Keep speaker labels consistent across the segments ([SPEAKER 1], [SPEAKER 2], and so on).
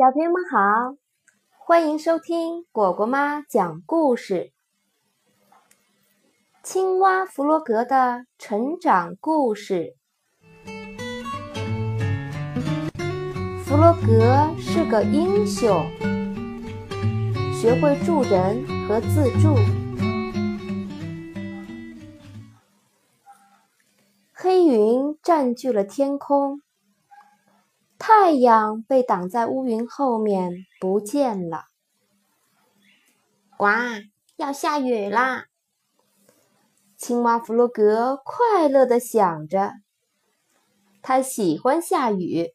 [SPEAKER 1] 小朋友们好，欢迎收听果果妈讲故事。青蛙弗洛格的成长故事。弗洛格是个英雄，学会助人和自助。黑云占据了天空。太阳被挡在乌云后面，不见了。
[SPEAKER 2] 哇，要下雨啦！
[SPEAKER 1] 青蛙弗洛格快乐地想着，他喜欢下雨。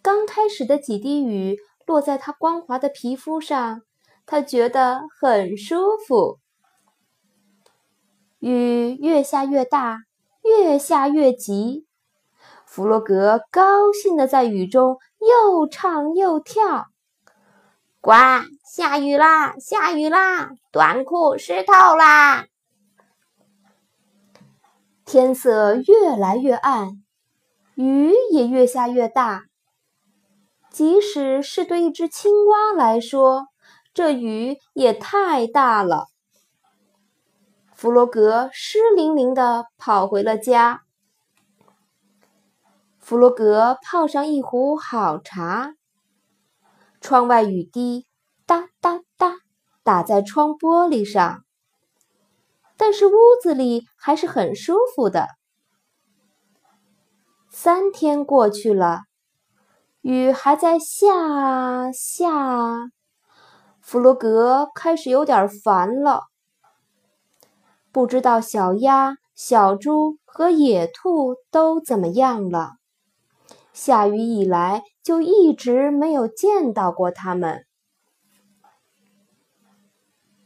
[SPEAKER 1] 刚开始的几滴雨落在他光滑的皮肤上，他觉得很舒服。雨越下越大，越下越急。弗洛格高兴地在雨中又唱又跳。
[SPEAKER 2] 呱，下雨啦！下雨啦！短裤湿透啦！
[SPEAKER 1] 天色越来越暗，雨也越下越大。即使是对一只青蛙来说，这雨也太大了。弗洛格湿淋淋地跑回了家。弗洛格泡上一壶好茶。窗外雨滴哒哒哒打在窗玻璃上，但是屋子里还是很舒服的。三天过去了，雨还在下下，弗洛格开始有点烦了。不知道小鸭、小猪和野兔都怎么样了。下雨以来，就一直没有见到过他们。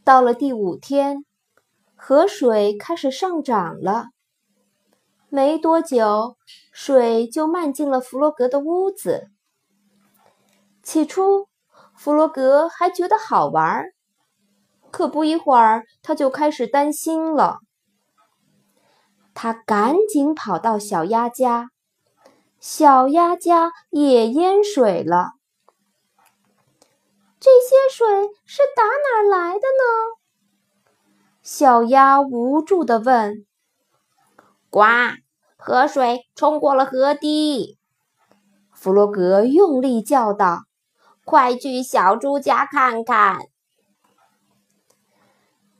[SPEAKER 1] 到了第五天，河水开始上涨了。没多久，水就漫进了弗洛格的屋子。起初，弗洛格还觉得好玩，可不一会儿，他就开始担心了。他赶紧跑到小鸭家。小鸭家也淹水了。这些水是打哪儿来的呢？小鸭无助地问。
[SPEAKER 2] 呱，河水冲过了河堤。
[SPEAKER 1] 弗洛格用力叫道：“
[SPEAKER 2] 快去小猪家看看！”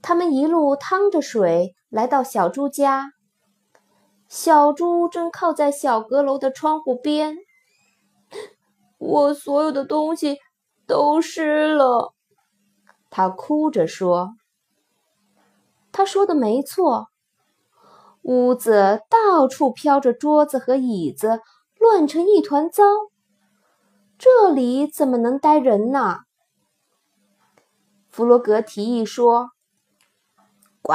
[SPEAKER 1] 他们一路趟着水来到小猪家。小猪正靠在小阁楼的窗户边，我所有的东西都湿了，他哭着说。他说的没错，屋子到处飘着桌子和椅子，乱成一团糟。这里怎么能待人呢？弗洛格提议说：“
[SPEAKER 2] 呱，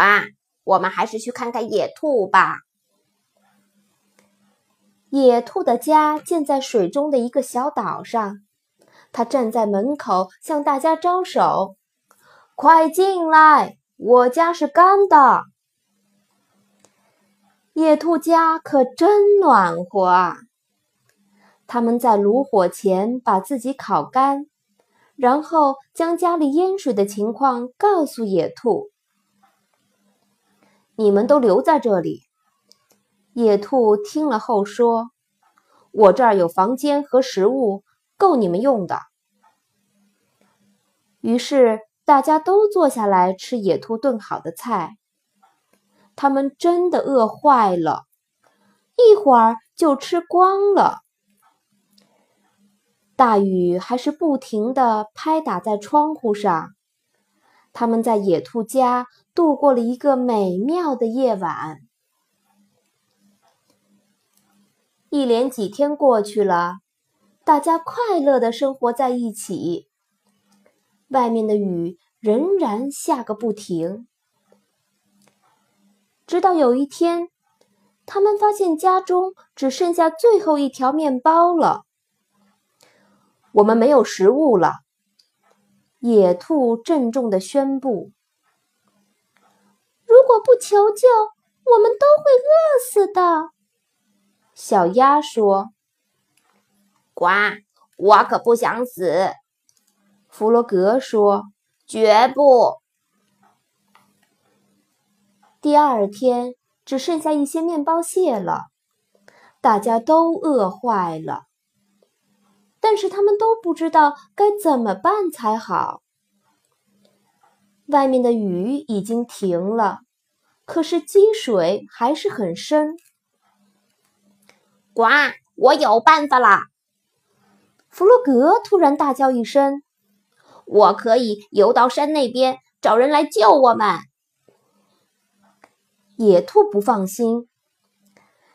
[SPEAKER 2] 我们还是去看看野兔吧。”
[SPEAKER 1] 野兔的家建在水中的一个小岛上，它站在门口向大家招手：“快进来，我家是干的。”野兔家可真暖和啊！他们在炉火前把自己烤干，然后将家里淹水的情况告诉野兔：“你们都留在这里。”野兔听了后说：“我这儿有房间和食物，够你们用的。”于是大家都坐下来吃野兔炖好的菜。他们真的饿坏了，一会儿就吃光了。大雨还是不停地拍打在窗户上。他们在野兔家度过了一个美妙的夜晚。一连几天过去了，大家快乐的生活在一起。外面的雨仍然下个不停，直到有一天，他们发现家中只剩下最后一条面包了。我们没有食物了，野兔郑重的宣布：“
[SPEAKER 3] 如果不求救，我们都会饿死的。”
[SPEAKER 1] 小鸭说：“
[SPEAKER 2] 呱，我可不想死。”
[SPEAKER 1] 弗洛格说：“
[SPEAKER 2] 绝不。”
[SPEAKER 1] 第二天只剩下一些面包屑了，大家都饿坏了。但是他们都不知道该怎么办才好。外面的雨已经停了，可是积水还是很深。
[SPEAKER 2] 呱！我有办法啦！
[SPEAKER 1] 弗洛格突然大叫一声：“
[SPEAKER 2] 我可以游到山那边，找人来救我们。”
[SPEAKER 1] 野兔不放心，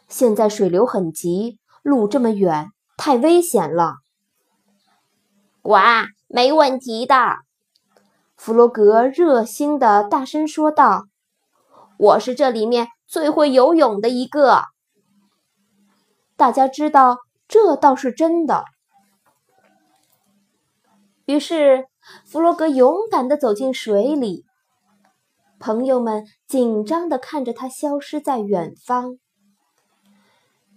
[SPEAKER 1] 现在水流很急，路这么远，太危险了。
[SPEAKER 2] 呱，没问题的。
[SPEAKER 1] 弗洛格热心的大声说道：“
[SPEAKER 2] 我是这里面最会游泳的一个。”
[SPEAKER 1] 大家知道这倒是真的。于是弗洛格勇敢的走进水里，朋友们紧张的看着他消失在远方。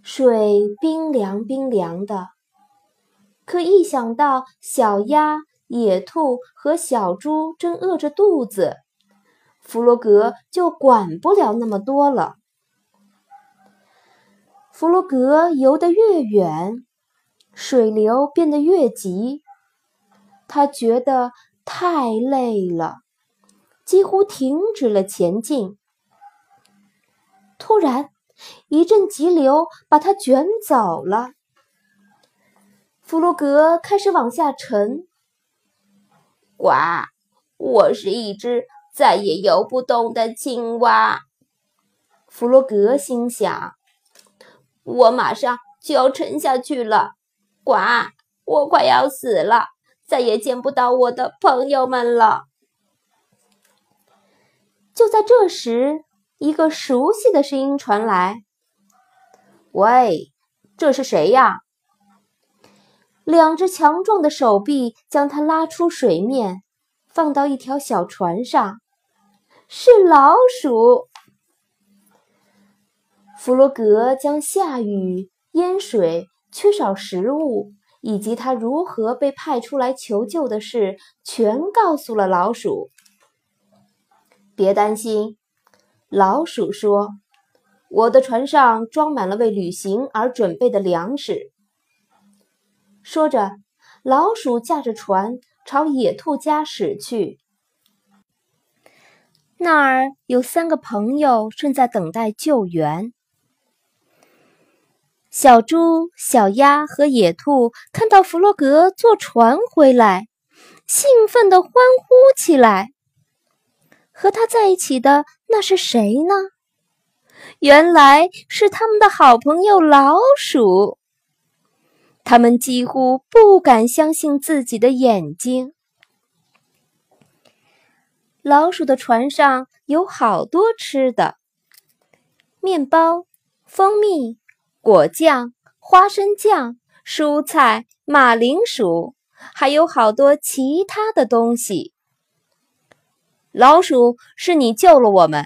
[SPEAKER 1] 水冰凉冰凉的。可一想到小鸭、野兔和小猪正饿着肚子，弗洛格就管不了那么多了。弗洛格游得越远，水流变得越急，他觉得太累了，几乎停止了前进。突然，一阵急流把他卷走了。弗洛格开始往下沉。
[SPEAKER 2] 呱！我是一只再也游不动的青蛙。
[SPEAKER 1] 弗洛格心想：“
[SPEAKER 2] 我马上就要沉下去了。”呱！我快要死了，再也见不到我的朋友们了。
[SPEAKER 1] 就在这时，一个熟悉的声音传来：“喂，这是谁呀？”两只强壮的手臂将他拉出水面，放到一条小船上。是老鼠。弗洛格将下雨、淹水、缺少食物以及他如何被派出来求救的事全告诉了老鼠。别担心，老鼠说：“我的船上装满了为旅行而准备的粮食。”说着，老鼠驾着船朝野兔家驶去。那儿有三个朋友正在等待救援。小猪、小鸭和野兔看到弗洛格坐船回来，兴奋地欢呼起来。和他在一起的那是谁呢？原来是他们的好朋友老鼠。他们几乎不敢相信自己的眼睛。老鼠的船上有好多吃的：面包、蜂蜜、果酱、花生酱、蔬菜、马铃薯，还有好多其他的东西。老鼠，是你救了我们。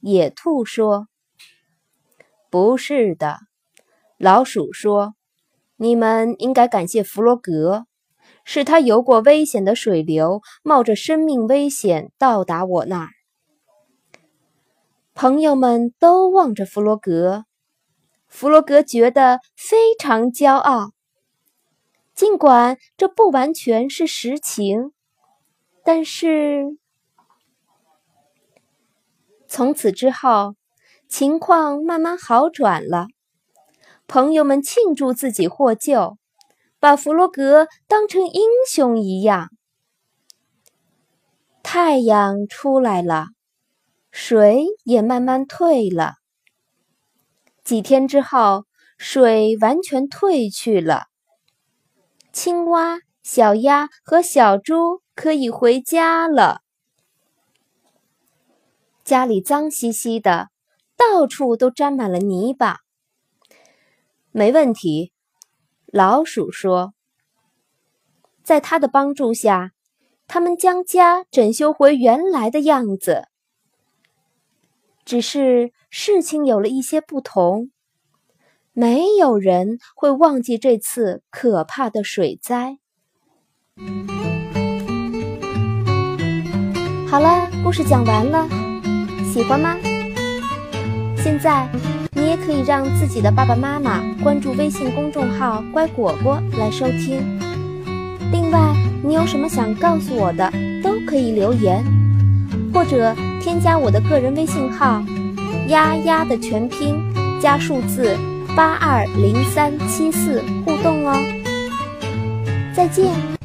[SPEAKER 1] 野兔说：“不是的。”老鼠说。你们应该感谢弗洛格，是他游过危险的水流，冒着生命危险到达我那儿。朋友们都望着弗洛格，弗洛格觉得非常骄傲。尽管这不完全是实情，但是从此之后，情况慢慢好转了。朋友们庆祝自己获救，把弗洛格当成英雄一样。太阳出来了，水也慢慢退了。几天之后，水完全退去了。青蛙、小鸭和小猪可以回家了。家里脏兮兮的，到处都沾满了泥巴。没问题，老鼠说。在他的帮助下，他们将家整修回原来的样子。只是事情有了一些不同。没有人会忘记这次可怕的水灾。好了，故事讲完了，喜欢吗？现在你也可以让自己的爸爸妈妈关注微信公众号“乖果果”来收听。另外，你有什么想告诉我的，都可以留言，或者添加我的个人微信号“丫丫”的全拼加数字八二零三七四互动哦。再见。